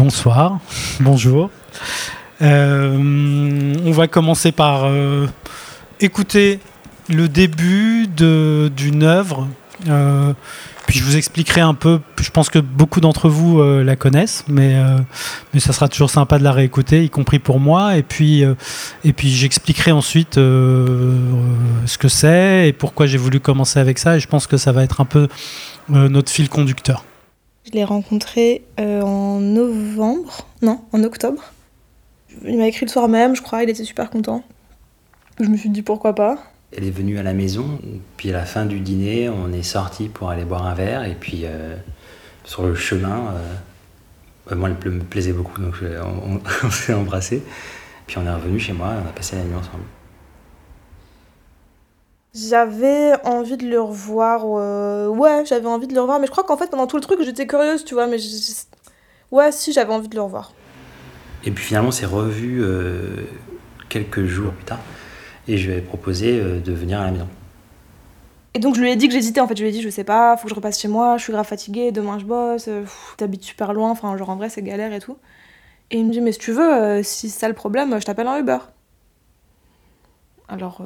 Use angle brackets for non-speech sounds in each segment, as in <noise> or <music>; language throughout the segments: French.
bonsoir, bonjour. Euh, on va commencer par euh, écouter le début d'une œuvre. Euh, puis je vous expliquerai un peu, je pense que beaucoup d'entre vous la connaissent, mais, mais ça sera toujours sympa de la réécouter, y compris pour moi. Et puis, et puis j'expliquerai ensuite ce que c'est et pourquoi j'ai voulu commencer avec ça. Et je pense que ça va être un peu notre fil conducteur. Je l'ai rencontré en novembre, non, en octobre. Il m'a écrit le soir même, je crois, il était super content. Je me suis dit pourquoi pas. Elle est venue à la maison, puis à la fin du dîner, on est sorti pour aller boire un verre, et puis euh, sur le chemin, euh, moi elle me plaisait beaucoup, donc <laughs> on, s'est embrassé. Puis on est revenu chez moi, on a passé la nuit ensemble. J'avais envie de le revoir, euh, ouais, j'avais envie de le revoir, mais je crois qu'en fait pendant tout le truc j'étais curieuse, tu vois, mais ouais, si j'avais envie de le revoir. Et puis finalement, c'est revu euh, quelques jours plus tard. Et je lui ai proposé euh, de venir à la maison. Et donc je lui ai dit que j'hésitais en fait, je lui ai dit je sais pas, faut que je repasse chez moi, je suis grave fatiguée, demain je bosse, t'habites super loin, enfin genre en vrai c'est galère et tout. Et il me dit mais si tu veux, si c'est ça le problème, je t'appelle un Uber. Alors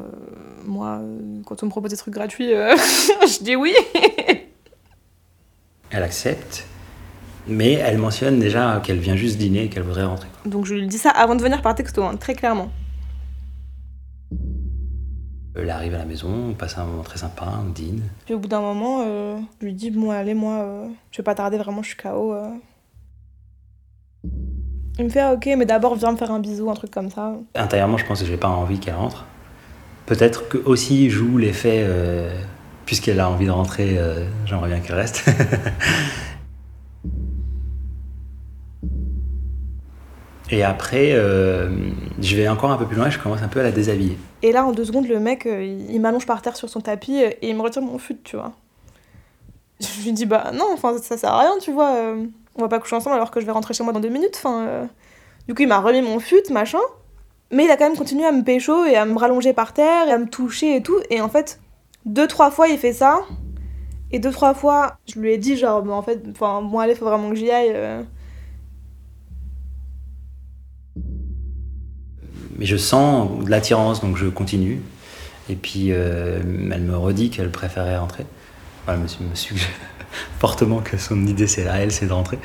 moi, quand on me propose des trucs gratuits, <laughs> je dis oui. Elle accepte. Mais elle mentionne déjà qu'elle vient juste dîner et qu'elle voudrait rentrer. Donc je lui dis ça avant de venir par texto, hein, très clairement. Elle arrive à la maison, on passe un moment très sympa, on dîne. Puis au bout d'un moment, euh, je lui dis Bon, allez, moi, euh, je vais pas tarder, vraiment, je suis KO. Euh. Il me fait ah, Ok, mais d'abord, viens me faire un bisou, un truc comme ça. Intérieurement, je pense que j'ai pas envie qu'elle rentre. Peut-être que aussi joue l'effet, puisqu'elle a envie de rentrer, j'aimerais bien qu'elle reste. <laughs> Et après, euh, je vais encore un peu plus loin et je commence un peu à la déshabiller. Et là, en deux secondes, le mec, euh, il m'allonge par terre sur son tapis euh, et il me retire mon fut, tu vois. Je lui dis, bah non, enfin, ça sert à rien, tu vois. on va pas coucher ensemble alors que je vais rentrer chez moi dans deux minutes. Enfin, Du coup, il m'a remis mon fut, machin. Mais il a quand même continué à me pécho et à me rallonger par terre et à me toucher et tout. Et en fait, deux, trois fois, il fait ça. Et deux, trois fois, je lui ai dit, genre, en fait, enfin, bon, allez, faut vraiment que j'y aille. mais je sens de l'attirance, donc je continue. Et puis euh, elle me redit qu'elle préférait rentrer. Voilà, me, me suggère <laughs> fortement que son idée c'est à elle, c'est de rentrer.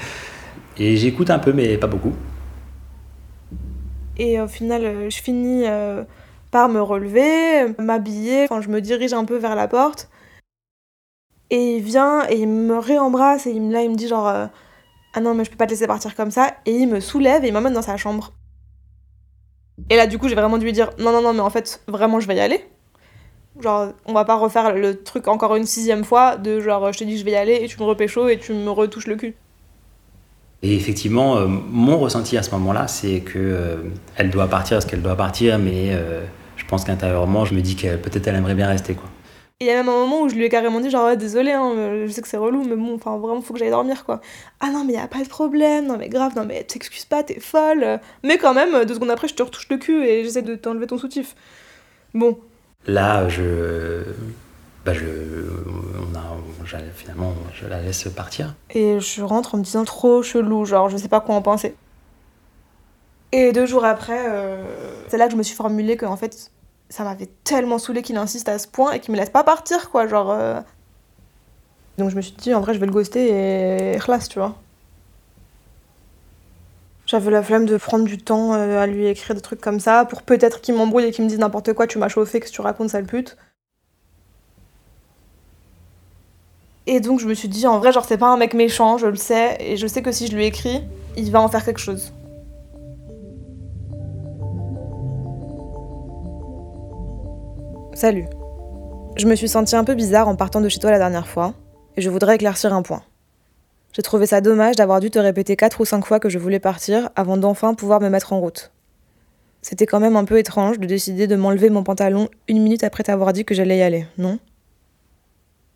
Et j'écoute un peu, mais pas beaucoup. Et au final, euh, je finis euh, par me relever, m'habiller, enfin, je me dirige un peu vers la porte. Et il vient et il me réembrasse et il, là il me dit genre ah non mais je peux pas te laisser partir comme ça et il me soulève et il m'emmène dans sa chambre. Et là, du coup, j'ai vraiment dû lui dire non, non, non, mais en fait, vraiment, je vais y aller. Genre, on va pas refaire le truc encore une sixième fois de genre, je te dis je vais y aller et tu me repécho et tu me retouches le cul. Et effectivement, euh, mon ressenti à ce moment-là, c'est que euh, elle doit partir parce qu'elle doit partir, mais euh, je pense qu'intérieurement, je me dis que peut-être elle aimerait bien rester, quoi. Il y a même un moment où je lui ai carrément dit genre ouais, désolé hein, je sais que c'est relou mais bon enfin vraiment faut que j'aille dormir quoi. Ah non mais y a pas de problème, non mais grave, non mais t'excuses pas, t'es folle. Mais quand même deux secondes après je te retouche le cul et j'essaie de t'enlever ton soutif. Bon. Là je bah je on a, finalement je la laisse partir. Et je rentre en me disant trop chelou genre je sais pas quoi en penser. Et deux jours après, euh, c'est là que je me suis formulé que en fait ça m'avait tellement saoulé qu'il insiste à ce point et qu'il me laisse pas partir, quoi. Genre. Euh. Donc je me suis dit, en vrai, je vais le ghoster et classe, tu vois. J'avais la flemme de prendre du temps euh, à lui écrire des trucs comme ça pour peut-être qu'il m'embrouille et qu'il me dise n'importe quoi, tu m'as chauffé, que tu racontes, sale pute. Et donc je me suis dit, en vrai, genre, c'est pas un mec méchant, je le sais, et je sais que si je lui écris, il va en faire quelque chose. Salut. Je me suis sentie un peu bizarre en partant de chez toi la dernière fois, et je voudrais éclaircir un point. J'ai trouvé ça dommage d'avoir dû te répéter quatre ou cinq fois que je voulais partir avant d'enfin pouvoir me mettre en route. C'était quand même un peu étrange de décider de m'enlever mon pantalon une minute après t'avoir dit que j'allais y aller, non?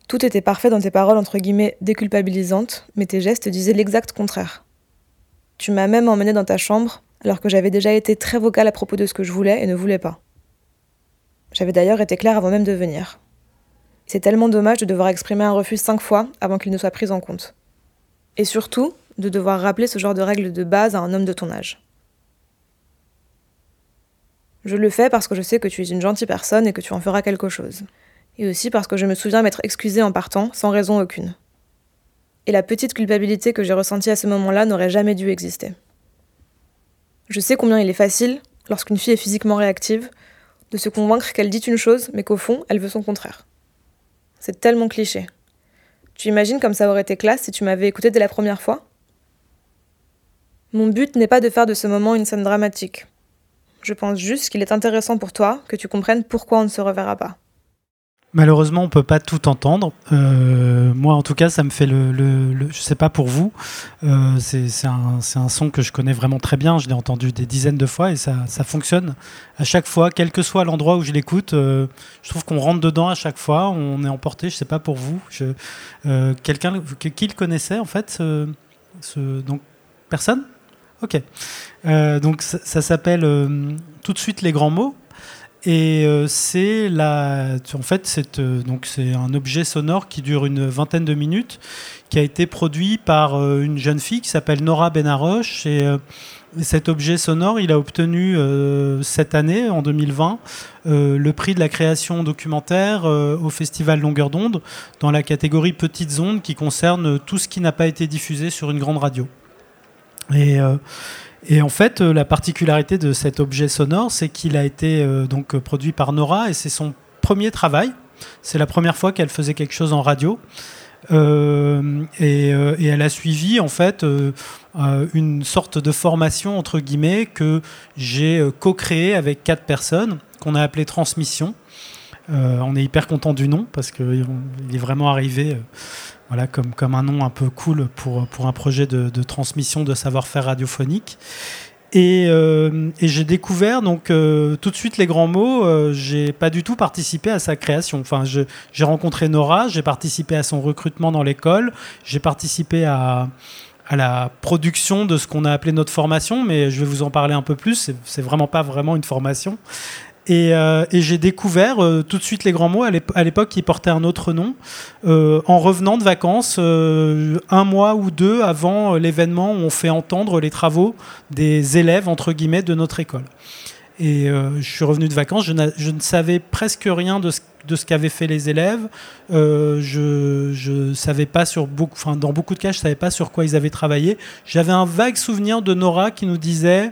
Tout était parfait dans tes paroles entre guillemets déculpabilisantes, mais tes gestes disaient l'exact contraire. Tu m'as même emmené dans ta chambre alors que j'avais déjà été très vocale à propos de ce que je voulais et ne voulais pas. J'avais d'ailleurs été claire avant même de venir. C'est tellement dommage de devoir exprimer un refus cinq fois avant qu'il ne soit pris en compte. Et surtout, de devoir rappeler ce genre de règles de base à un homme de ton âge. Je le fais parce que je sais que tu es une gentille personne et que tu en feras quelque chose. Et aussi parce que je me souviens m'être excusée en partant, sans raison aucune. Et la petite culpabilité que j'ai ressentie à ce moment-là n'aurait jamais dû exister. Je sais combien il est facile, lorsqu'une fille est physiquement réactive, de se convaincre qu'elle dit une chose, mais qu'au fond, elle veut son contraire. C'est tellement cliché. Tu imagines comme ça aurait été classe si tu m'avais écouté dès la première fois? Mon but n'est pas de faire de ce moment une scène dramatique. Je pense juste qu'il est intéressant pour toi que tu comprennes pourquoi on ne se reverra pas. Malheureusement, on peut pas tout entendre. Euh, moi, en tout cas, ça me fait le. je sais pas pour vous. Euh, c'est un, son que je connais vraiment très bien. Je l'ai entendu des dizaines de fois et ça, fonctionne à chaque fois, quel que soit l'endroit où je l'écoute. Euh, je trouve qu'on rentre dedans à chaque fois. On est emporté. Je sais pas pour vous. Quelqu'un qui le connaissait en fait. Donc personne? Ok. Donc ça s'appelle tout de suite les grands mots. Et euh, c'est la, en fait, c'est euh, donc c'est un objet sonore qui dure une vingtaine de minutes, qui a été produit par euh, une jeune fille qui s'appelle Nora Benaroche. Et, cet objet sonore, il a obtenu cette année, en 2020, le prix de la création documentaire au Festival Longueur d'onde dans la catégorie Petites ondes, qui concerne tout ce qui n'a pas été diffusé sur une grande radio. Et et en fait, euh, la particularité de cet objet sonore, c'est qu'il a été euh, donc produit par Nora et c'est son premier travail. C'est la première fois qu'elle faisait quelque chose en radio. Euh, et, elle a suivi en fait une sorte de formation entre guillemets que j'ai co-créée avec quatre personnes qu'on a appelé Transmission. on est hyper content du nom parce qu'il est vraiment arrivé voilà, comme, comme un nom un peu cool pour, pour un projet de, transmission de savoir-faire radiophonique. Et, euh, j'ai découvert donc euh, tout de suite les grands mots. Euh, j'ai pas du tout participé à sa création. Enfin, j'ai rencontré Nora, j'ai participé à son recrutement dans l'école, j'ai participé à, à la production de ce qu'on a appelé notre formation, mais je vais vous en parler un peu plus. C'est vraiment pas vraiment une formation. Euh, et, j'ai découvert euh, tout de suite les grands mots. À l'époque, qui portaient un autre nom. Euh, en revenant de vacances, un mois ou deux avant l'événement, on fait entendre les travaux des élèves, entre guillemets, de notre école. Et je suis revenu de vacances, je, je, ne savais presque rien de ce, qu'avaient fait les élèves. je, ne savais pas sur beaucoup, dans beaucoup de cas, je savais pas sur quoi ils avaient travaillé. J'avais un vague souvenir de Nora qui nous disait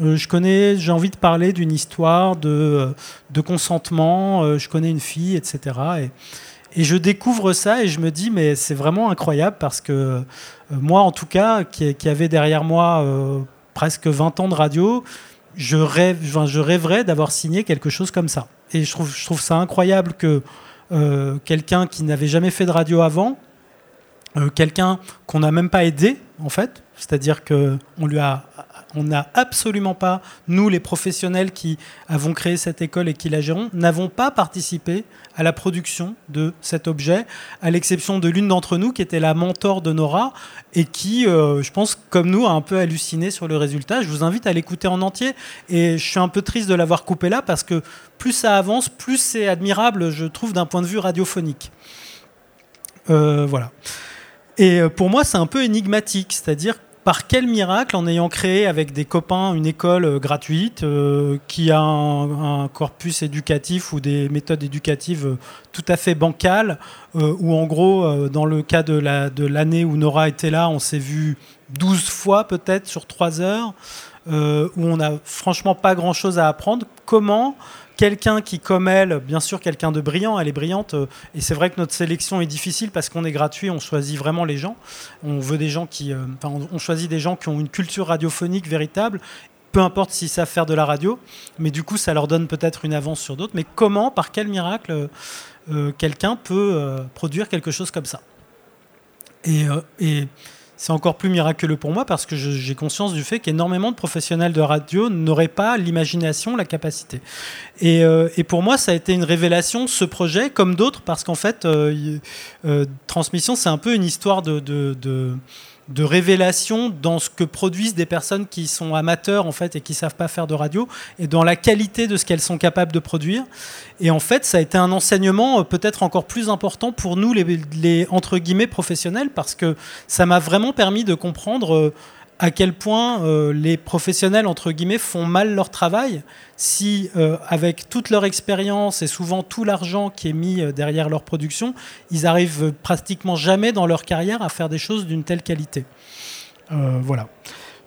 euh, je connais, j'ai envie de parler d'une histoire de, euh, consentement, euh, je connais une fille, etc. Et, et, je découvre ça et je me dis, mais c'est vraiment incroyable parce que moi, en tout cas, qui, qui avait derrière moi presque 20 ans de radio, je, rêve, je rêverais d'avoir signé quelque chose comme ça. Et je trouve, je trouve ça incroyable que quelqu'un qui n'avait jamais fait de radio avant, quelqu'un qu'on n'a même pas aidé, en fait, c'est-à-dire qu'on lui a on n'a absolument pas, nous les professionnels qui avons créé cette école et qui la gérons, n'avons pas participé à la production de cet objet, à l'exception de l'une d'entre nous qui était la mentor de Nora et qui, euh, je pense, comme nous, a un peu halluciné sur le résultat. Je vous invite à l'écouter en entier et je suis un peu triste de l'avoir coupé là parce que plus ça avance, plus c'est admirable, je trouve, d'un point de vue radiophonique. Euh, voilà. Et euh, pour moi, c'est un peu énigmatique, c'est-à-dire par quel miracle, en ayant créé avec des copains une école euh, gratuite euh, qui a un, corpus éducatif ou des méthodes éducatives euh, tout à fait bancales, où en gros, dans le cas de l'année où Nora était là, on s'est vu 12 fois peut-être sur 3 heures, où on n'a franchement pas grand-chose à apprendre, comment quelqu'un qui, comme elle, bien sûr quelqu'un de brillant, elle est brillante, euh, et c'est vrai que notre sélection est difficile parce qu'on est gratuit, on choisit vraiment les gens. On veut des gens qui, euh, on choisit des gens qui ont une culture radiophonique véritable, peu importe s'ils savent faire de la radio, mais du coup ça leur donne peut-être une avance sur d'autres. Mais comment, par quel miracle, euh, quelqu'un peut produire quelque chose comme ça? Et, et c'est encore plus miraculeux pour moi parce que j'ai conscience du fait qu'énormément de professionnels de radio n'auraient pas l'imagination, la capacité. Euh, et, pour moi, ça a été une révélation, ce projet, comme d'autres, parce qu'en fait, euh, euh, Transmission, c'est un peu une histoire de révélation dans ce que produisent des personnes qui sont amateurs en fait et qui savent pas faire de radio et dans la qualité de ce qu'elles sont capables de produire. Et en fait, ça a été un enseignement euh, peut-être encore plus important pour nous les, les entre guillemets professionnels parce que ça m'a vraiment permis de comprendre euh, à quel point euh, les professionnels, entre guillemets, font mal leur travail si, euh, avec toute leur expérience et souvent tout l'argent qui est mis euh, derrière leur production, ils arrivent pratiquement jamais dans leur carrière à faire des choses d'une telle qualité. voilà.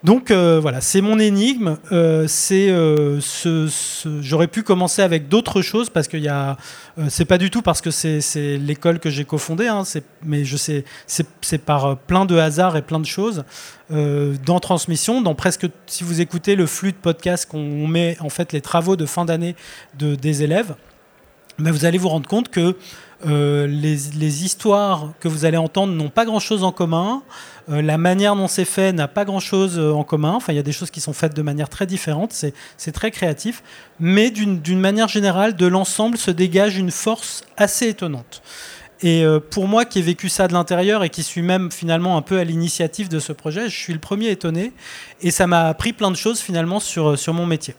Donc euh, voilà, c'est mon énigme. Euh, euh, j'aurais pu commencer avec d'autres choses parce que y a, c'est pas du tout parce que c'est, l'école que j'ai cofondée, hein, mais je sais, c'est, par plein de hasards et plein de choses dans transmission, dans presque, si vous écoutez le flux de podcast qu'on met en fait les travaux de fin d'année de, des élèves, ben, vous allez vous rendre compte que les, les, histoires que vous allez entendre n'ont pas grand-chose en commun. Euh, la manière dont c'est fait n'a pas grand-chose euh, en commun. Enfin, il y a des choses qui sont faites de manière très différente. C'est très créatif. Mais d'une manière générale, de l'ensemble se dégage une force assez étonnante. Et euh, pour moi qui ai vécu ça de l'intérieur et qui suis même finalement un peu à l'initiative de ce projet, je suis le premier étonné. Et ça m'a appris plein de choses finalement sur mon métier.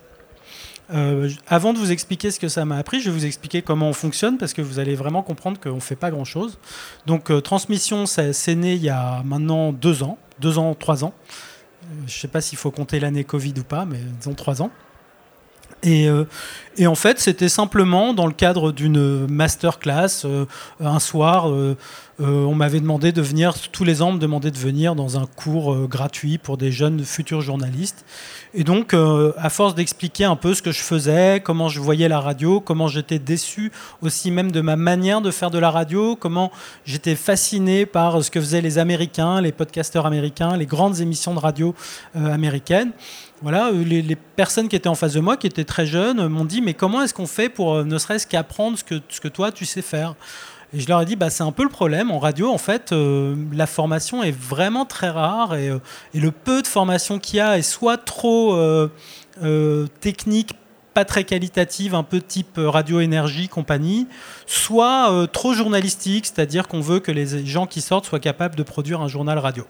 Euh, avant de vous expliquer ce que ça m'a appris, je vais vous expliquer comment on fonctionne parce que vous allez vraiment comprendre qu'on ne fait pas grand-chose. Donc, euh, transmission, c'est né il y a maintenant deux ans, deux ans, trois ans. Euh, je ne sais pas s'il faut compter l'année Covid ou pas, mais disons trois ans. Et, et, en fait, c'était simplement dans le cadre d'une masterclass, un soir, euh, on m'avait demandé de venir, tous les ans, on me demandait de venir dans un cours euh, gratuit pour des jeunes futurs journalistes. Et donc, euh, à force d'expliquer un peu ce que je faisais, comment je voyais la radio, comment j'étais déçu aussi même de ma manière de faire de la radio, comment j'étais fasciné par ce que faisaient les Américains, les podcasteurs américains, les grandes émissions de radio américaines voilà, les, personnes qui étaient en face de moi, qui étaient très jeunes, m'ont dit mais comment est-ce qu'on fait pour ne serait-ce qu'apprendre ce que, ce que toi tu sais faire? Et je leur ai dit, bah, c'est un peu le problème. En radio, en fait, euh, la formation est vraiment très rare et, euh, et le peu de formation qu'il y a est soit trop euh, technique, pas très qualitative, un peu type radio énergie compagnie, soit trop journalistique, c'est-à-dire qu'on veut que les gens qui sortent soient capables de produire un journal radio.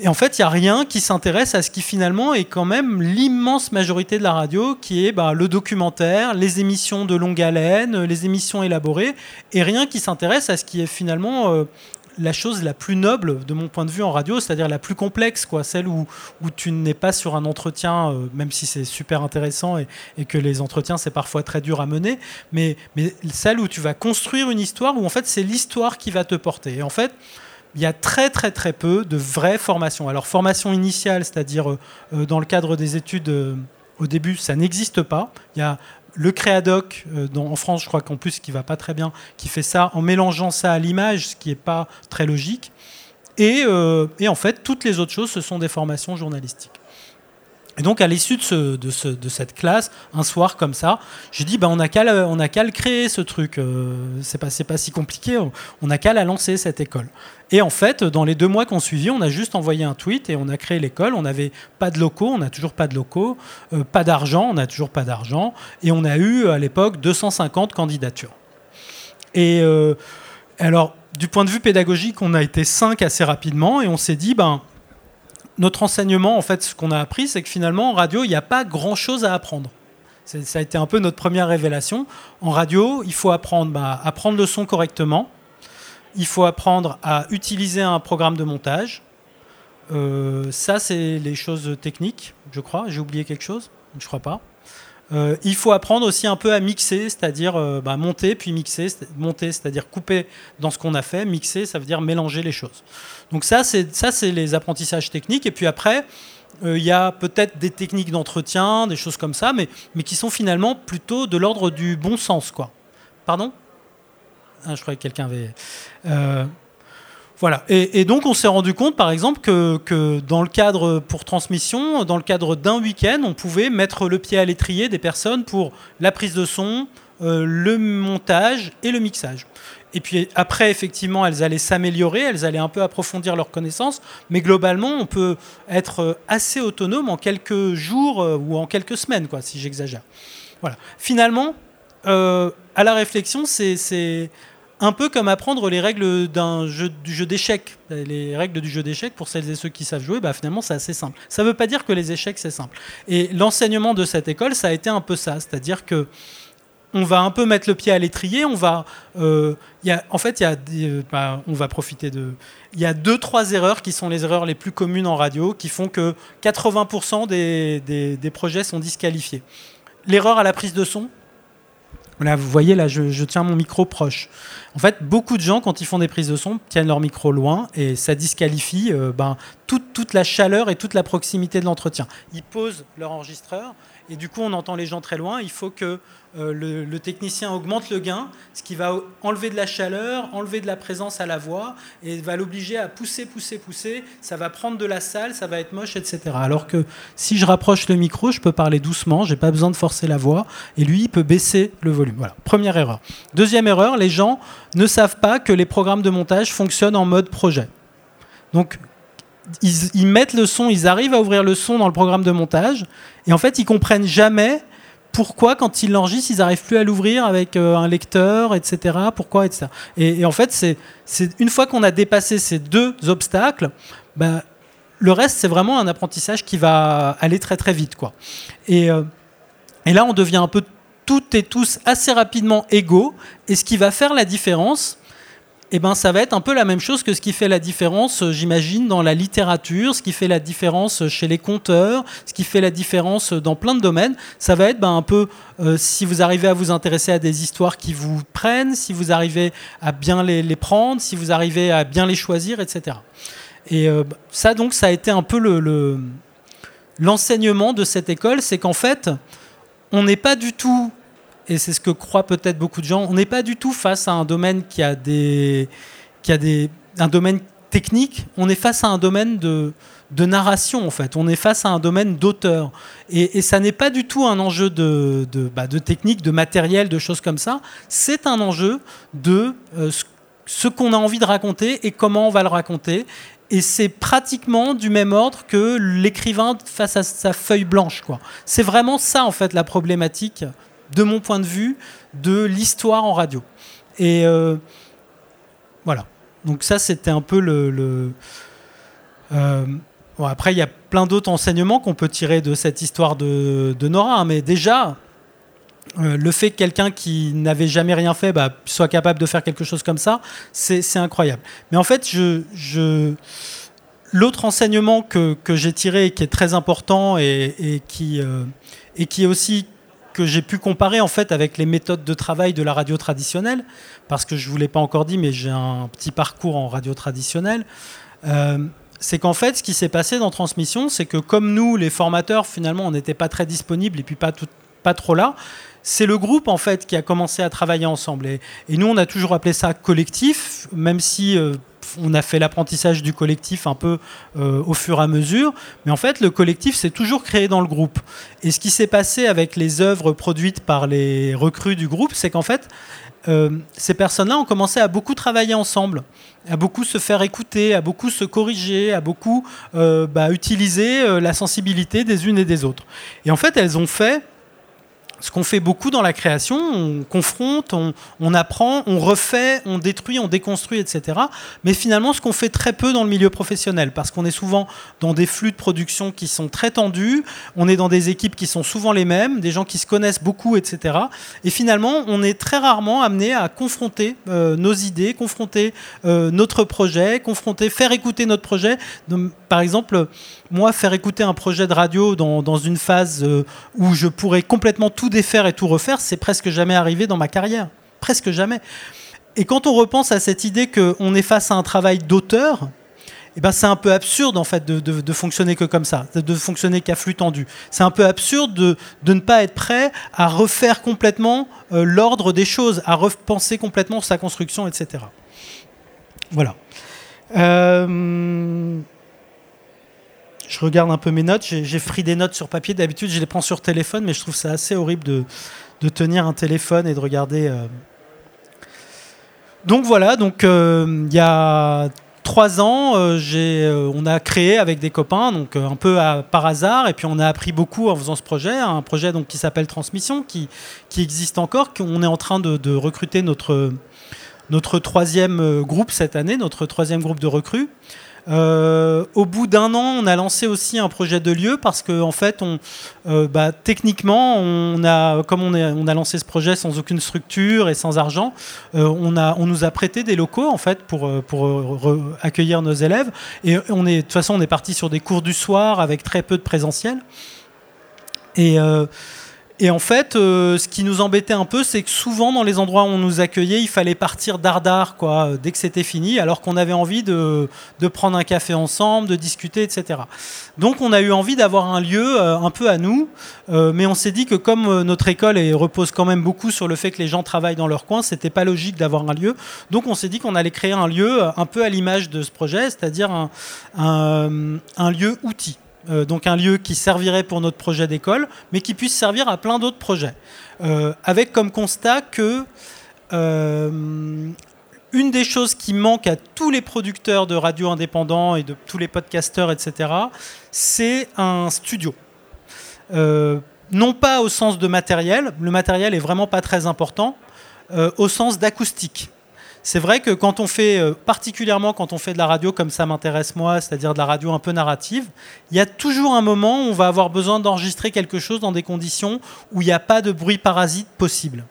Et en fait, il n'y a rien qui s'intéresse à ce qui finalement est quand même l'immense majorité de la radio, qui est bah, le documentaire, les émissions de longue haleine, les émissions élaborées, et rien qui s'intéresse à ce qui est finalement euh, la chose la plus noble de mon point de vue en radio, c'est-à-dire la plus complexe, quoi, celle où, tu n'es pas sur un entretien, euh, même si c'est super intéressant et, et, que les entretiens c'est parfois très dur à mener, mais, mais celle où tu vas construire une histoire où en fait c'est l'histoire qui va te porter. Et en fait, il y a très très très peu de vraies formations. Alors formation initiale, c'est-à-dire euh, euh, dans le cadre des études euh, au début, ça n'existe pas. Il y a le Créadoc, en France, je crois qu'en plus, qui va pas très bien, qui fait ça en mélangeant ça à l'image, ce qui n'est pas très logique. Et, en fait, toutes les autres choses, ce sont des formations journalistiques. Et donc, à l'issue de, cette classe, un soir comme ça, j'ai dit, bah, on n'a qu'à le créer, ce truc. C'est pas, pas si compliqué. On n'a qu'à la lancer, cette école. Et en fait, dans les deux mois qu'on suivi, on a juste envoyé un tweet et on a créé l'école. On n'avait pas de locaux, on n'a toujours pas de locaux, euh, pas d'argent, on n'a toujours pas d'argent. Et on a eu, à l'époque, 250 candidatures. Et euh, alors, du point de vue pédagogique, on a été cinq assez rapidement et on s'est dit, ben, notre enseignement, en fait, ce qu'on a appris, c'est que finalement, en radio, il n'y a pas grand-chose à apprendre. Ça a été un peu notre première révélation. En radio, il faut apprendre bah, à le son correctement. Il faut apprendre à utiliser un programme de montage. Euh, ça, c'est les choses techniques, je crois. J'ai oublié quelque chose Je crois pas. Euh, il faut apprendre aussi un peu à mixer, c'est-à-dire euh, bah, monter puis mixer, monter, c'est-à-dire couper dans ce qu'on a fait, mixer, ça veut dire mélanger les choses. Donc ça, c'est ça, c'est les apprentissages techniques. Et puis après, il y a peut-être des techniques d'entretien, des choses comme ça, mais, mais qui sont finalement plutôt de l'ordre du bon sens, quoi. Pardon? Ah, Je croyais que quelqu'un avait. Voilà. Et, donc, on s'est rendu compte, par exemple, que, dans le cadre pour transmission, dans le cadre d'un week-end, on pouvait mettre le pied à l'étrier des personnes pour la prise de son, euh, le montage et le mixage. Et puis après, effectivement, elles allaient s'améliorer, elles allaient un peu approfondir leurs connaissances, mais globalement, on peut être assez autonome en quelques jours euh, ou en quelques semaines, quoi, si j'exagère. Voilà. Finalement, euh, à la réflexion, c'est un peu comme apprendre les règles d'un jeu, du jeu d'échecs. Les règles du jeu d'échecs, pour celles et ceux qui savent jouer, bah, finalement, c'est assez simple. Ça ne veut pas dire que les échecs, c'est simple. Et l'enseignement de cette école, ça a été un peu ça. C'est-à-dire que on va un peu mettre le pied à l'étrier, on va, euh, y a, en fait, y a euh, bah, on va profiter de, il y a deux trois erreurs qui sont les erreurs les plus communes en radio, qui font que 80% des, des, projets sont disqualifiés. L'erreur à la prise de son, Là, vous voyez, là, je, tiens mon micro proche. En fait, beaucoup de gens, quand ils font des prises de son, tiennent leur micro loin et ça disqualifie euh, ben, toute, toute, la chaleur et toute la proximité de l'entretien. Ils posent leur enregistreur et du coup, on entend les gens très loin. Il faut que euh, le, technicien augmente le gain, ce qui va enlever de la chaleur, enlever de la présence à la voix, et va l'obliger à pousser, pousser, pousser. Ça va prendre de la salle, ça va être moche, etc. Alors que si je rapproche le micro, je peux parler doucement, j'ai pas besoin de forcer la voix, et lui, il peut baisser le volume. Voilà, première erreur. Deuxième erreur, les gens ne savent pas que les programmes de montage fonctionnent en mode projet. Donc, ils, mettent le son, ils arrivent à ouvrir le son dans le programme de montage, et en fait, ils comprennent jamais pourquoi, quand ils l'enregistrent, ils n'arrivent plus à l'ouvrir avec euh, un lecteur, etc. Pourquoi, etc. Et, en fait, c'est une fois qu'on a dépassé ces deux obstacles, bah, le reste, c'est vraiment un apprentissage qui va aller très très vite. Quoi. Euh, et là, on devient un peu toutes et tous assez rapidement égaux. Et ce qui va faire la différence, eh ben, ça va être un peu la même chose que ce qui fait la différence, euh, j'imagine, dans la littérature, ce qui fait la différence chez les conteurs, ce qui fait la différence dans plein de domaines. Ça va être ben, un peu euh, si vous arrivez à vous intéresser à des histoires qui vous prennent, si vous arrivez à bien les, prendre, si vous arrivez à bien les choisir, etc. Et euh, ça, donc, ça a été un peu le, l'enseignement de cette école, c'est qu'en fait, on n'est pas du tout et c'est ce que croient peut-être beaucoup de gens, on n'est pas du tout face à un domaine qui a des, qui a des, un domaine technique, on est face à un domaine de, de narration en fait, on est face à un domaine d'auteur. Et, ça n'est pas du tout un enjeu de, bah, de, technique, de matériel, de choses comme ça, c'est un enjeu de euh, ce qu'on a envie de raconter et comment on va le raconter. Et c'est pratiquement du même ordre que l'écrivain face à sa feuille blanche. C'est vraiment ça en fait la problématique de mon point de vue, de l'histoire en radio. Et euh, voilà. Donc ça, c'était un peu le... Euh, après, il y a plein d'autres enseignements qu'on peut tirer de cette histoire de, Nora. Hein, mais déjà, euh, le fait que quelqu'un qui n'avait jamais rien fait bah, soit capable de faire quelque chose comme ça, c'est incroyable. Mais en fait, je, l'autre enseignement que, j'ai tiré et qui est très important et, qui, et qui est aussi que j'ai pu comparer en fait avec les méthodes de travail de la radio traditionnelle, parce que je vous l'ai pas encore dit, mais j'ai un petit parcours en radio traditionnelle. Euh, c'est qu'en fait, ce qui s'est passé dans Transmission, c'est que comme nous, les formateurs, finalement, on n'était pas très disponibles et puis pas, tout, pas trop là, c'est le groupe en fait qui a commencé à travailler ensemble. Et, nous, on a toujours appelé ça collectif, même si euh, on a fait l'apprentissage du collectif un peu euh, au fur et à mesure, mais en fait le collectif s'est toujours créé dans le groupe. Et ce qui s'est passé avec les œuvres produites par les recrues du groupe, c'est qu'en fait euh, ces personnes-là ont commencé à beaucoup travailler ensemble, à beaucoup se faire écouter, à beaucoup se corriger, à beaucoup euh, bah, utiliser la sensibilité des unes et des autres. Et en fait elles ont fait ce qu'on fait beaucoup dans la création, on confronte, on, apprend, on refait, on détruit, on déconstruit, etc. Mais finalement, ce qu'on fait très peu dans le milieu professionnel, parce qu'on est souvent dans des flux de production qui sont très tendus, on est dans des équipes qui sont souvent les mêmes, des gens qui se connaissent beaucoup, etc. Et finalement, on est très rarement amené à confronter euh, nos idées, confronter euh, notre projet, confronter, faire écouter notre projet. par exemple, moi, faire écouter un projet de radio dans, une phase euh, où je pourrais complètement tout défaire et tout refaire, c'est presque jamais arrivé dans ma carrière. Presque jamais. Et quand on repense à cette idée qu'on est face à un travail d'auteur, eh ben c'est un peu absurde en fait de, de, fonctionner que comme ça, de fonctionner qu'à flux tendu. C'est un peu absurde de, de, ne pas être prêt à refaire complètement euh, l'ordre des choses, à repenser complètement sa construction, etc. Voilà. Euh je regarde un peu mes notes. J'ai pris des notes sur papier. D'habitude, je les prends sur téléphone, mais je trouve ça assez horrible de, tenir un téléphone et de regarder. Euh. Donc voilà, donc euh, il y a trois ans, euh, on a créé avec des copains, donc un peu par hasard, et puis on a appris beaucoup en faisant ce projet, un projet donc qui s'appelle Transmission, qui, qui existe encore, qu'on est en train de, de recruter notre notre troisième groupe cette année, notre troisième groupe de recrues. Euh, au bout d'un an, on a lancé aussi un projet de lieu parce que en fait, euh, bah, techniquement, on a, comme on, a lancé ce projet sans aucune structure et sans argent, euh, on, nous a prêté des locaux en fait pour, accueillir nos élèves. Et on est, de toute façon, on est parti sur des cours du soir avec très peu de présentiel. Et en fait, euh, ce qui nous embêtait un peu, c'est que souvent dans les endroits où on nous accueillait, il fallait partir dardard, quoi, dès que c'était fini, alors qu'on avait envie de, de, prendre un café ensemble, de discuter, etc. Donc on a eu envie d'avoir un lieu euh, un peu à nous, euh, mais on s'est dit que comme notre école repose quand même beaucoup sur le fait que les gens travaillent dans leur coin, c'était pas logique d'avoir un lieu. Donc on s'est dit qu'on allait créer un lieu un peu à l'image de ce projet, c'est-à-dire un, un lieu outil. Euh, donc un lieu qui servirait pour notre projet d'école, mais qui puisse servir à plein d'autres projets. Euh, avec comme constat que euh, une des choses qui manque à tous les producteurs de radio indépendants et de tous les podcasteurs, etc., c'est un studio. non pas au sens de matériel, le matériel est vraiment pas très important, au sens d'acoustique c'est vrai que quand on fait, euh, particulièrement quand on fait de la radio comme ça m'intéresse moi, c'est-à-dire de la radio un peu narrative, il y a toujours un moment où on va avoir besoin d'enregistrer quelque chose dans des conditions où il n'y a pas de bruit parasite possible.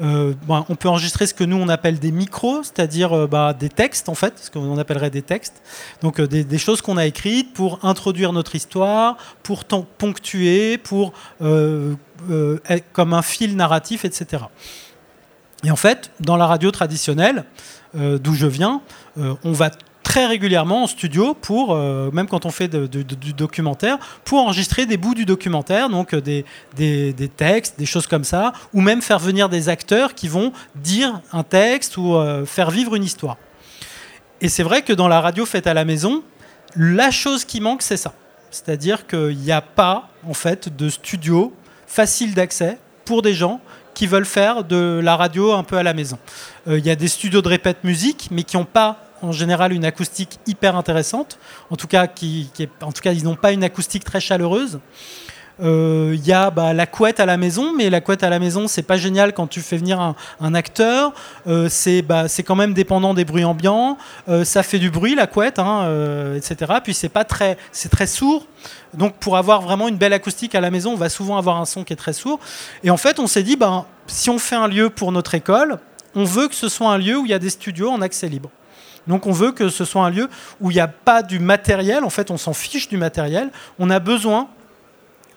Euh, on peut enregistrer ce que nous on appelle des micros, c'est-à-dire euh, bah, des textes en fait, ce qu'on appellerait des textes. Donc des, choses qu'on a écrites pour introduire notre histoire, pour ponctuer, pour comme un fil narratif, etc. Et en fait, dans la radio traditionnelle, euh, d'où je viens, euh, on va très régulièrement en studio pour, euh, même quand on fait du documentaire, pour enregistrer des bouts du documentaire, donc des, des, textes, des choses comme ça, ou même faire venir des acteurs qui vont dire un texte ou faire vivre une histoire. Et c'est vrai que dans la radio faite à la maison, la chose qui manque, c'est ça. C'est-à-dire qu'il n'y a pas, en fait, de studio facile d'accès pour des gens qui veulent faire de la radio un peu à la maison. Euh, il y a des studios de répète musique, mais qui n'ont pas en général une acoustique hyper intéressante. En tout cas, qui, en tout cas ils n'ont pas une acoustique très chaleureuse. Il euh, y a bah, la couette à la maison, mais la couette à la maison, c'est pas génial quand tu fais venir un, acteur. Euh, c'est bah, quand même dépendant des bruits ambiants. Euh, ça fait du bruit la couette, hein, etc. Puis c'est très, c'est très sourd. Donc pour avoir vraiment une belle acoustique à la maison, on va souvent avoir un son qui est très sourd. Et en fait, on s'est dit, ben, si on fait un lieu pour notre école, on veut que ce soit un lieu où il y a des studios en accès libre. Donc on veut que ce soit un lieu où il n'y a pas du matériel, en fait on s'en fiche du matériel, on a besoin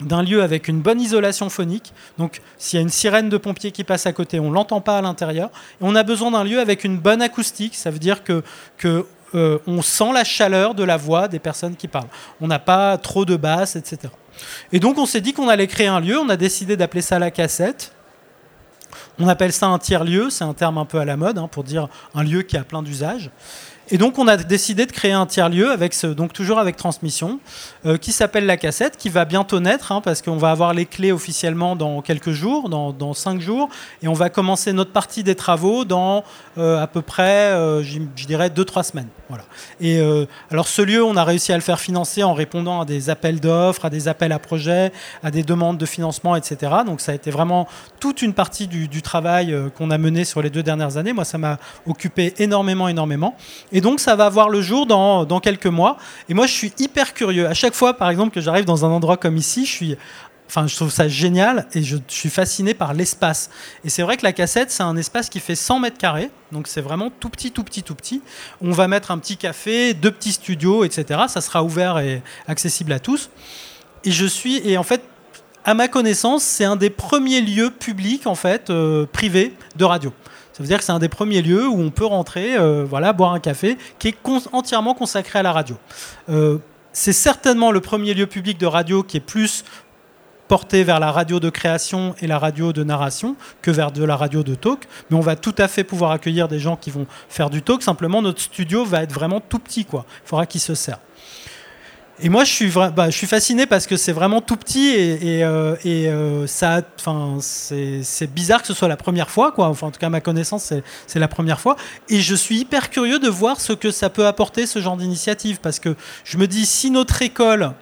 d'un lieu avec une bonne isolation phonique. Donc, s'il y a une sirène de pompiers qui passe à côté, on l'entend pas à l'intérieur. Et on a besoin d'un lieu avec une bonne acoustique. Ça veut dire que, que euh, on sent la chaleur de la voix des personnes qui parlent. On n'a pas trop de basses, etc. Et donc, on s'est dit qu'on allait créer un lieu. On a décidé d'appeler ça la cassette. On appelle ça un tiers-lieu. C'est un terme un peu à la mode hein, pour dire un lieu qui a plein d'usages. Et donc on a décidé de créer un tiers-lieu donc toujours avec transmission, euh, qui s'appelle la cassette, qui va bientôt naître, hein, parce qu'on va avoir les clés officiellement dans quelques jours, dans, cinq jours, et on va commencer notre partie des travaux dans euh, à peu près, euh, je, dirais, deux trois semaines. Voilà. Et alors ce lieu, on a réussi à le faire financer en répondant à des appels d'offres, à des appels à projets, à des demandes de financement, etc. Donc ça a été vraiment toute une partie du, travail qu'on a mené sur les deux dernières années. Moi, ça m'a occupé énormément, énormément. Donc, ça va voir le jour dans, dans, quelques mois. Et moi, je suis hyper curieux. À chaque fois, par exemple, que j'arrive dans un endroit comme ici, je suis. Enfin, je trouve ça génial et je, suis fasciné par l'espace. Et c'est vrai que la cassette, c'est un espace qui fait 100 mètres carrés. Donc, c'est vraiment tout petit, tout petit, tout petit. On va mettre un petit café, deux petits studios, etc. Ça sera ouvert et accessible à tous. Et je suis. Et en fait, à ma connaissance, c'est un des premiers lieux publics, en fait, euh, privés de radio. Ça veut dire que c'est un des premiers lieux où on peut rentrer, euh, voilà, boire un café, qui est entièrement consacré à la radio. Euh, c'est certainement le premier lieu public de radio qui est plus porté vers la radio de création et la radio de narration que vers de la radio de talk. Mais on va tout à fait pouvoir accueillir des gens qui vont faire du talk. Simplement, notre studio va être vraiment tout petit. Quoi. Il faudra qu'il se serve. Et moi, je suis, bah, fasciné parce que c'est vraiment tout petit et, euh, euh, ça, enfin, c'est bizarre que ce soit la première fois, quoi. Enfin, en tout cas, ma connaissance, c'est la première fois. Et je suis hyper curieux de voir ce que ça peut apporter ce genre d'initiative parce que je me dis si notre école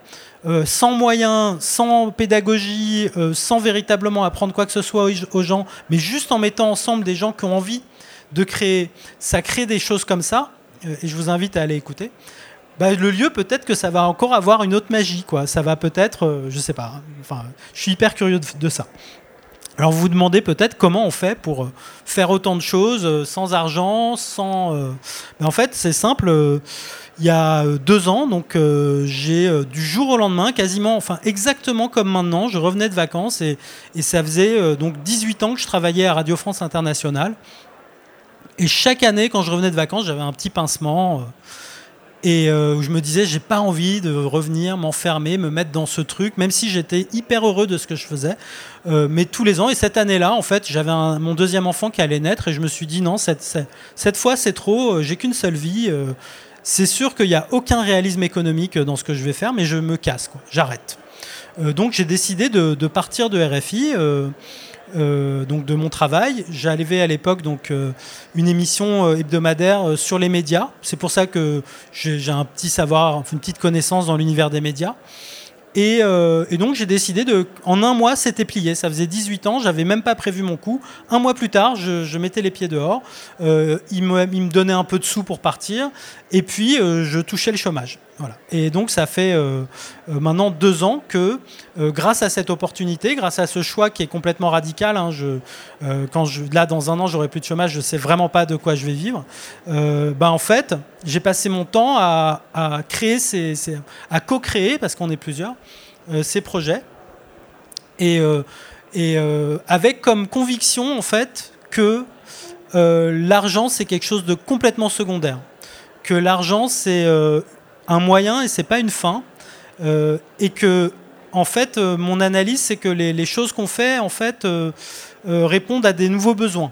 euh, sans moyens, sans pédagogie, sans véritablement apprendre quoi que ce soit aux gens, mais juste en mettant ensemble des gens qui ont envie de créer, ça crée des choses comme ça, et je vous invite à aller écouter. Bah, le lieu, peut-être que ça va encore avoir une autre magie, quoi. Ça va peut-être, je sais pas. Hein. Enfin, je suis hyper curieux de ça. Alors vous vous demandez peut-être comment on fait pour euh, faire autant de choses euh, sans argent, sans... Euh, mais en fait c'est simple, il y a deux ans, donc j'ai du jour au lendemain, quasiment, enfin exactement comme maintenant, je revenais de vacances et, et ça faisait donc 18 ans que je travaillais à Radio France Internationale. Et chaque année quand je revenais de vacances j'avais un petit pincement et euh, je me disais j'ai pas envie de revenir m'enfermer me mettre dans ce truc même si j'étais hyper heureux de ce que je faisais. Euh, mais tous les ans et cette année là en fait j'avais mon deuxième enfant qui allait naître et je me suis dit non cette, fois c'est trop euh, j'ai qu'une seule vie c'est sûr qu'il n'y a aucun réalisme économique dans ce que je vais faire mais je me casse j'arrête. Donc j'ai décidé de, partir de RFI euh, donc de mon travail. J'avais à l'époque donc euh, une émission euh, hebdomadaire sur les médias. C'est pour ça que j'ai un petit savoir, une petite connaissance dans l'univers des médias. Et, donc j'ai décidé de... En un mois, c'était plié. Ça faisait 18 ans, j'avais même pas prévu mon coup. Un mois plus tard, je, mettais les pieds dehors. Il, me, il, me, donnait un peu de sous pour partir. Et puis, je touchais le chômage. Et donc ça fait maintenant deux ans que, grâce à cette opportunité, grâce à ce choix qui est complètement radical, hein, quand là dans un an j'aurai plus de chômage, je sais vraiment pas de quoi je vais vivre. ben en fait, j'ai passé mon temps à, créer, ces, à co-créer parce qu'on est plusieurs, euh, ces projets. Et, euh, euh, avec comme conviction, en fait, que l'argent, c'est quelque chose de complètement secondaire. Que l'argent, c'est un moyen et c'est pas une fin. et que, en fait, mon analyse, c'est que les, choses qu'on fait, en fait, répondent à des nouveaux besoins.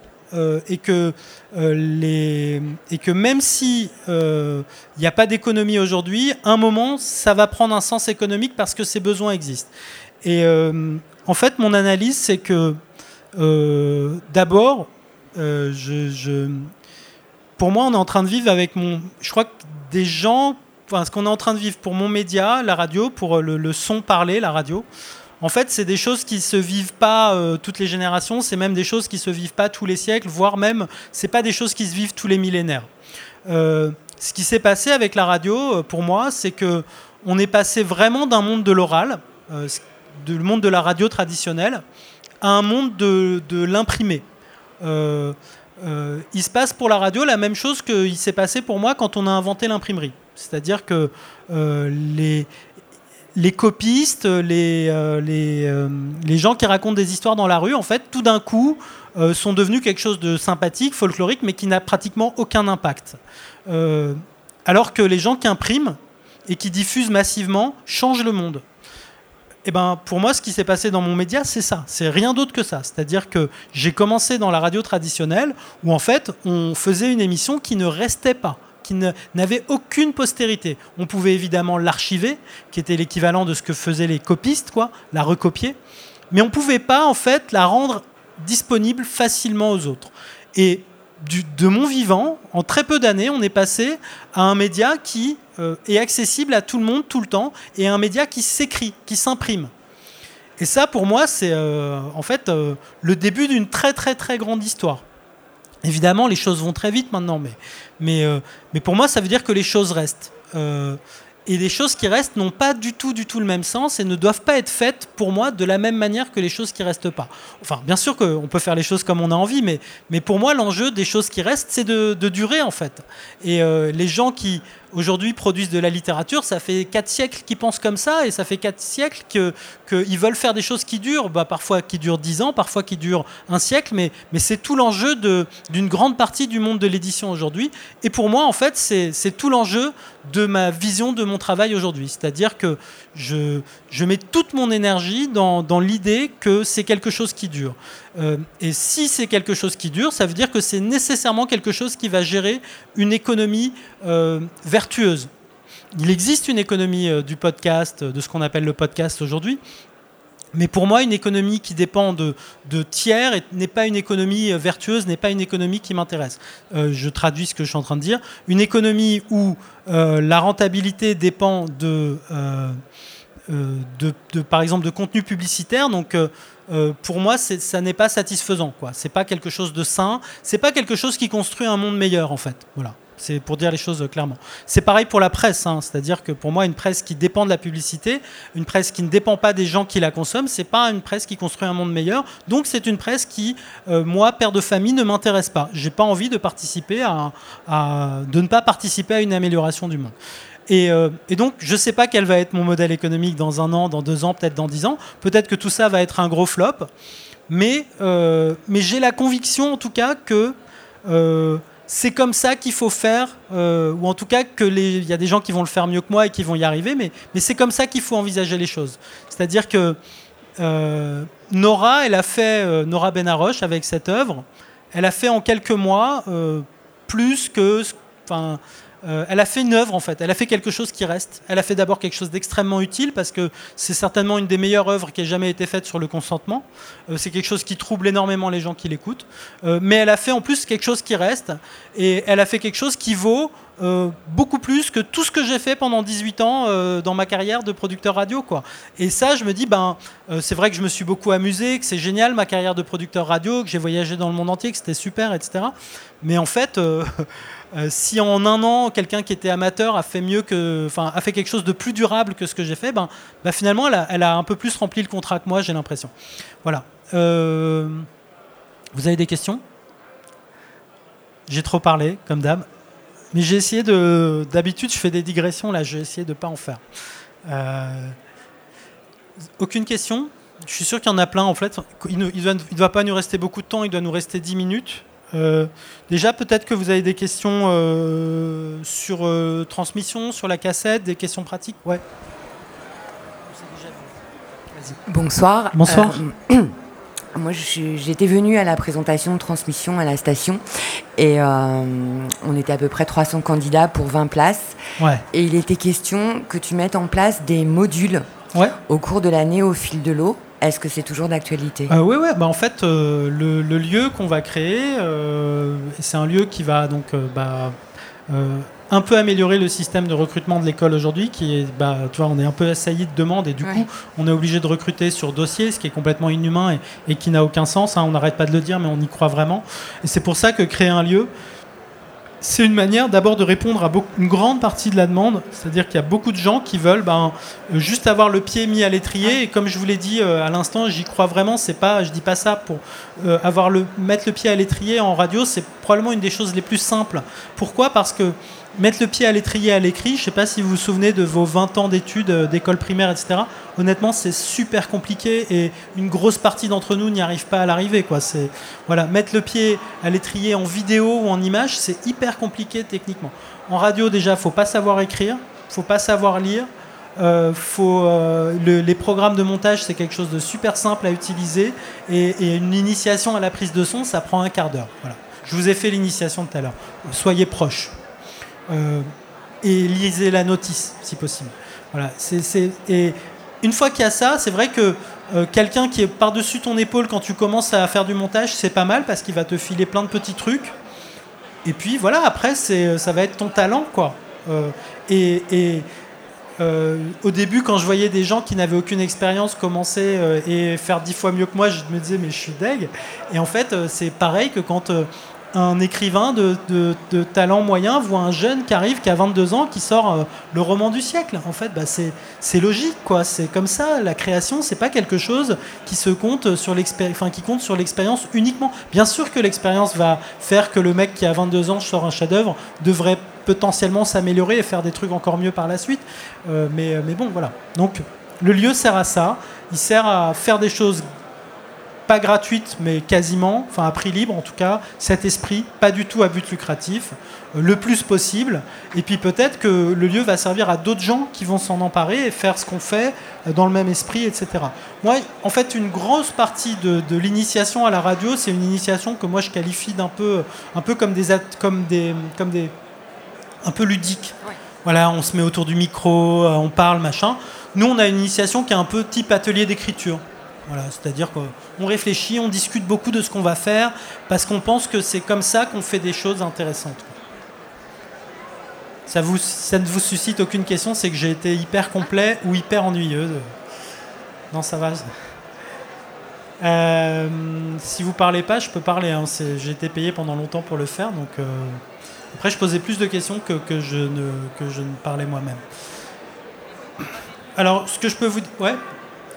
et, que, les, et que même si il n'y a pas d'économie aujourd'hui, un moment, ça va prendre un sens économique parce que ces besoins existent. Et en fait, mon analyse, c'est que d'abord, je, pour moi, on est en train de vivre avec mon. Je crois que des gens. Enfin, ce qu'on est en train de vivre pour mon média, la radio, pour le, le son parlé, la radio, en fait, c'est des choses qui se vivent pas euh, toutes les générations, c'est même des choses qui se vivent pas tous les siècles, voire même, c'est pas des choses qui se vivent tous les millénaires. Euh, ce qui s'est passé avec la radio, euh, pour moi, c'est que on est passé vraiment d'un monde de l'oral, du monde de la radio traditionnelle, à un monde de, de l'imprimé. il se passe pour la radio la même chose qu'il s'est passé pour moi quand on a inventé l'imprimerie. C'est-à-dire que les, les copistes, les, euh, euh, les, gens qui racontent des histoires dans la rue, en fait, tout d'un coup, euh, sont devenus quelque chose de sympathique, folklorique, mais qui n'a pratiquement aucun impact. alors que les gens qui impriment et qui diffusent massivement changent le monde. Eh ben, pour moi, ce qui s'est passé dans mon média, c'est ça. C'est rien d'autre que ça. C'est-à-dire que j'ai commencé dans la radio traditionnelle, où en fait, on faisait une émission qui ne restait pas n'avait aucune postérité. On pouvait évidemment l'archiver, qui était l'équivalent de ce que faisaient les copistes, quoi, la recopier, mais on ne pouvait pas en fait la rendre disponible facilement aux autres. Et de mon vivant, en très peu d'années, on est passé à un média qui euh, est accessible à tout le monde tout le temps et un média qui s'écrit, qui s'imprime. Et ça, pour moi, c'est euh, en fait euh, le début d'une très très très grande histoire. Évidemment, les choses vont très vite maintenant, mais, mais, euh, mais pour moi, ça veut dire que les choses restent. Euh, et les choses qui restent n'ont pas du tout, du tout le même sens et ne doivent pas être faites pour moi de la même manière que les choses qui restent pas. Enfin, bien sûr qu'on peut faire les choses comme on a envie, mais, mais pour moi, l'enjeu des choses qui restent, c'est de, durer en fait. Et euh, les gens qui aujourd'hui produisent de la littérature, ça fait quatre siècles qu'ils pensent comme ça et ça fait quatre siècles qu'ils que veulent faire des choses qui durent, bah, parfois qui durent dix ans, parfois qui durent un siècle, mais, mais c'est tout l'enjeu d'une grande partie du monde de l'édition aujourd'hui. Et pour moi, en fait, c'est tout l'enjeu de ma vision de mon travail aujourd'hui. C'est-à-dire que je, je, mets toute mon énergie dans, dans l'idée que c'est quelque chose qui dure. Euh, et si c'est quelque chose qui dure, ça veut dire que c'est nécessairement quelque chose qui va gérer une économie vertueuse. Il existe une économie euh, du podcast, de ce qu'on appelle le podcast aujourd'hui, mais pour moi, une économie qui dépend de, tiers n'est pas une économie vertueuse, n'est pas une économie qui m'intéresse. je traduis ce que je suis en train de dire. Une économie où la rentabilité dépend de de, par exemple, de contenu publicitaire. Donc, pour moi, ça n'est pas satisfaisant. Quoi. C'est pas quelque chose de sain. C'est pas quelque chose qui construit un monde meilleur, en fait. Voilà. C'est pour dire les choses clairement. C'est pareil pour la presse, hein. c'est-à-dire que pour moi, une presse qui dépend de la publicité, une presse qui ne dépend pas des gens qui la consomment, c'est pas une presse qui construit un monde meilleur. Donc c'est une presse qui, euh, moi, père de famille, ne m'intéresse pas. J'ai pas envie de participer à, de ne pas participer à une amélioration du monde. Et, euh, donc, je ne sais pas quel va être mon modèle économique dans un an, dans deux ans, peut-être dans dix ans. Peut-être que tout ça va être un gros flop. Mais, euh, mais j'ai la conviction, en tout cas, que c'est comme ça qu'il faut faire, euh, ou en tout cas qu'il y a des gens qui vont le faire mieux que moi et qui vont y arriver, mais, mais c'est comme ça qu'il faut envisager les choses. C'est-à-dire que euh, Nora, elle a fait euh, Nora Benaroche avec cette œuvre, elle a fait en quelques mois plus que, enfin, euh, elle a fait une œuvre en fait, elle a fait quelque chose qui reste. Elle a fait d'abord quelque chose d'extrêmement utile parce que c'est certainement une des meilleures œuvres qui ait jamais été faite sur le consentement. Euh, c'est quelque chose qui trouble énormément les gens qui l'écoutent. Euh, mais elle a fait en plus quelque chose qui reste et elle a fait quelque chose qui vaut beaucoup plus que tout ce que j'ai fait pendant 18 ans dans ma carrière de producteur radio. Quoi. Et ça, je me dis, ben, c'est vrai que je me suis beaucoup amusé, que c'est génial ma carrière de producteur radio, que j'ai voyagé dans le monde entier, que c'était super, etc. Mais en fait, <laughs> Euh, si en un an, quelqu'un qui était amateur a fait mieux que, enfin, a fait quelque chose de plus durable que ce que j'ai fait, ben, ben finalement, elle a, un peu plus rempli le contrat que moi, j'ai l'impression. Voilà. Euh, vous avez des questions? J'ai trop parlé, comme d'hab. Mais j'ai essayé de. D'habitude, je fais des digressions, là, j'ai essayé de ne pas en faire. Euh, aucune question? Je suis sûr qu'il y en a plein, en fait. Il ne doit, il doit pas nous rester beaucoup de temps, il doit nous rester 10 minutes. Euh, déjà, peut-être que vous avez des questions euh, sur euh, transmission, sur la cassette, des questions pratiques? Ouais. Bonsoir. Bonsoir. moi, j'étais venue à la présentation de transmission à la station et on était à peu près 300 candidats pour 20 places. Ouais. Et il était question que tu mettes en place des modules ouais. au cours de l'année au fil de l'eau. Est-ce que c'est toujours d'actualité? Euh, Oui, ouais. Bah, en fait, euh, le, lieu qu'on va créer, euh, c'est un lieu qui va donc bah, un peu améliorer le système de recrutement de l'école aujourd'hui, qui est, bah, tu vois, on est un peu assailli de demandes et du coup, on est obligé de recruter sur dossier, ce qui est complètement inhumain et, qui n'a aucun sens. Hein. on n'arrête pas de le dire, mais on y croit vraiment. Et c'est pour ça que créer un lieu, c'est une manière d'abord de répondre à une grande partie de la demande, c'est-à-dire qu'il y a beaucoup de gens qui veulent ben, euh, juste avoir le pied mis à l'étrier. Et comme je vous l'ai dit euh, à l'instant, j'y crois vraiment. C'est pas, je dis pas ça pour euh, avoir le mettre le pied à l'étrier en radio. C'est probablement une des choses les plus simples. Pourquoi? Parce que mettre le pied à l'étrier à l'écrit, je ne sais pas si vous vous souvenez de vos 20 ans d'études euh, d'école primaire, etc. Honnêtement, c'est super compliqué et une grosse partie d'entre nous n'y arrive pas à l'arrivée. Quoi. C'est, voilà, mettre le pied à l'étrier en vidéo ou en image, c'est hyper compliqué techniquement. En radio, déjà, faut pas savoir écrire, faut pas savoir lire. Euh, faut, euh, les programmes de montage, c'est quelque chose de super simple à utiliser et, une initiation à la prise de son, ça prend un quart d'heure. Voilà. Je vous ai fait l'initiation tout à l'heure. Soyez proches. Euh, et lisez la notice si possible. Voilà, c'est, et une fois qu'il y a ça, c'est vrai que euh, quelqu'un qui est par-dessus ton épaule quand tu commences à faire du montage, c'est pas mal parce qu'il va te filer plein de petits trucs. Et puis voilà, après, c'est, ça va être ton talent, quoi. Euh, et, et au début, quand je voyais des gens qui n'avaient aucune expérience commencer et faire dix fois mieux que moi, je me disais, mais je suis deg. Et en fait, c'est pareil que quand un écrivain de, talent moyen voit un jeune qui arrive, qui a 22 ans, qui sort euh, le roman du siècle. En fait, bah, c'est logique, quoi. C'est comme ça. La création, c'est pas quelque chose qui se compte sur l'expérience, enfin, qui compte sur l'expérience uniquement. Bien sûr que l'expérience va faire que le mec qui a 22 ans sort un chef-d'œuvre devrait potentiellement s'améliorer et faire des trucs encore mieux par la suite. Euh, mais, mais bon, voilà. Donc, le lieu sert à ça. Il sert à faire des choses pas gratuite, mais quasiment, enfin à prix libre en tout cas, cet esprit, pas du tout à but lucratif, euh, le plus possible. Et puis peut-être que le lieu va servir à d'autres gens qui vont s'en emparer et faire ce qu'on fait euh, dans le même esprit, etc. Moi, en fait, une grosse partie de, l'initiation à la radio, c'est une initiation que moi je qualifie d'un peu, un peu comme des, comme des, comme des, un peu ludique. Voilà, on se met autour du micro, euh, on parle, machin. Nous, on a une initiation qui est un peu type atelier d'écriture. Voilà, c'est-à-dire qu'on réfléchit, on discute beaucoup de ce qu'on va faire, parce qu'on pense que c'est comme ça qu'on fait des choses intéressantes. ça, ne vous suscite aucune question, c'est que j'ai été hyper complet ou hyper ennuyeux. Non, ça va. Si vous parlez pas, je peux parler. Hein. J'ai été payé pendant longtemps pour le faire, donc euh, après je posais plus de questions que, que, je, ne, que je ne parlais moi-même. Alors, ce que je peux vous dire, ouais,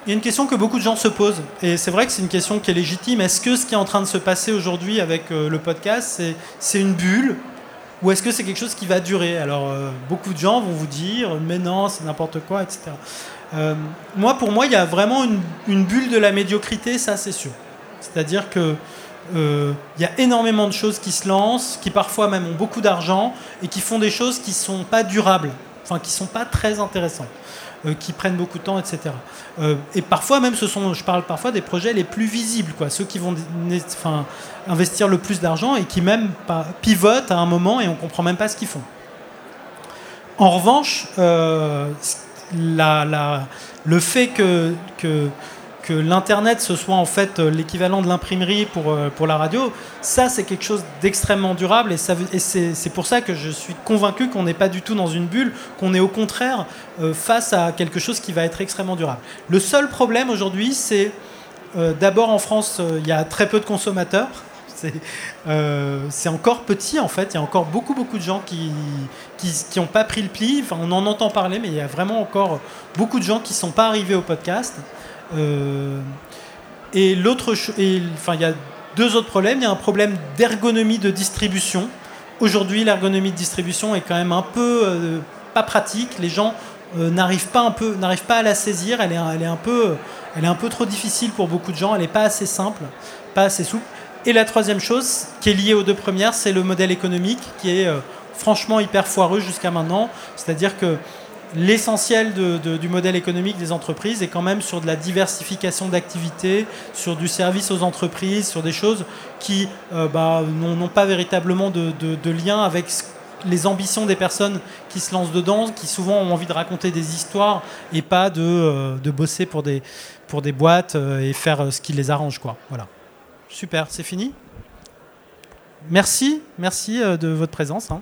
il y a une question que beaucoup de gens se posent, et c'est vrai que c'est une question qui est légitime. Est-ce que ce qui est en train de se passer aujourd'hui avec euh, le podcast, c'est une bulle ou est-ce que c'est quelque chose qui va durer? Alors, beaucoup de gens vont vous dire, mais non, c'est n'importe quoi, etc. Euh, moi, pour moi, il y a vraiment une, bulle de la médiocrité, ça c'est sûr. C'est-à-dire que euh, il y a énormément de choses qui se lancent, qui parfois même ont beaucoup d'argent et qui font des choses qui sont pas durables, enfin qui sont pas très intéressantes, euh, qui prennent beaucoup de temps, etc. et parfois même, ce sont, je parle parfois des projets les plus visibles, quoi, ceux qui vont, enfin, investir le plus d'argent et qui même pivotent à un moment et on comprend même pas ce qu'ils font. En revanche, la, le fait que, que, que l'Internet ce soit en fait euh, l'équivalent de l'imprimerie pour, euh, pour la radio, ça c'est quelque chose d'extrêmement durable et, c'est pour ça que je suis convaincu qu'on n'est pas du tout dans une bulle, qu'on est au contraire euh, face à quelque chose qui va être extrêmement durable. Le seul problème aujourd'hui, c'est d'abord en France, il y a très peu de consommateurs. Euh, c'est encore petit en fait. Il y a encore beaucoup beaucoup de gens qui qui n'ont pas pris le pli. Enfin, on en entend parler, mais il y a vraiment encore beaucoup de gens qui ne sont pas arrivés au podcast. Euh, et l'autre, enfin, il y a deux autres problèmes. Il y a un problème d'ergonomie de distribution. Aujourd'hui, l'ergonomie de distribution est quand même un peu euh, pas pratique. Les gens n'arrivent pas un peu, n'arrivent pas à la saisir. Elle est, elle est un peu, elle est un peu trop difficile pour beaucoup de gens. Elle n'est pas assez simple, pas assez souple. Et la troisième chose, qui est liée aux deux premières, c'est le modèle économique, qui est euh, franchement hyper foireux jusqu'à maintenant. C'est-à-dire que l'essentiel du modèle économique des entreprises est quand même sur de la diversification d'activités, sur du service aux entreprises, sur des choses qui euh, bah, n'ont pas véritablement de, lien avec les ambitions des personnes qui se lancent dedans, qui souvent ont envie de raconter des histoires et pas de, euh, bosser pour des, boîtes et faire ce qui les arrange. Voilà. Super, c'est fini? Merci, merci euh, de votre présence. Hein.